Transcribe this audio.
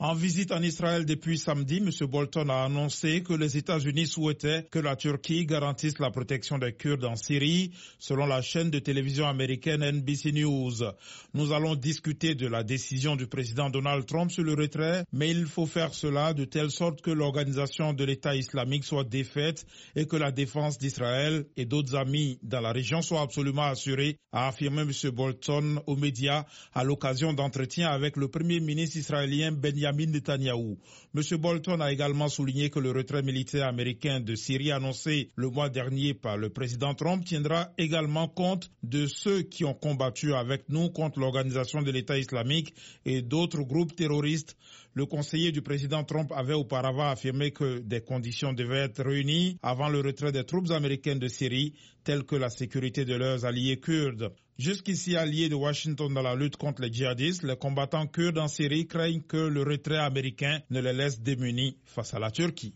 En visite en Israël depuis samedi, M. Bolton a annoncé que les États-Unis souhaitaient que la Turquie garantisse la protection des Kurdes en Syrie, selon la chaîne de télévision américaine NBC News. Nous allons discuter de la décision du président Donald Trump sur le retrait, mais il faut faire cela de telle sorte que l'organisation de l'État islamique soit défaite et que la défense d'Israël et d'autres amis dans la région soit absolument assurée, a affirmé M. Bolton aux médias à l'occasion d'entretiens avec le premier ministre israélien Benjamin M. Bolton a également souligné que le retrait militaire américain de Syrie annoncé le mois dernier par le président Trump tiendra également compte de ceux qui ont combattu avec nous contre l'organisation de l'État islamique et d'autres groupes terroristes. Le conseiller du président Trump avait auparavant affirmé que des conditions devaient être réunies avant le retrait des troupes américaines de Syrie, telles que la sécurité de leurs alliés kurdes. Jusqu'ici alliés de Washington dans la lutte contre les djihadistes, les combattants kurdes en Syrie craignent que le retrait américain ne les laisse démunis face à la Turquie.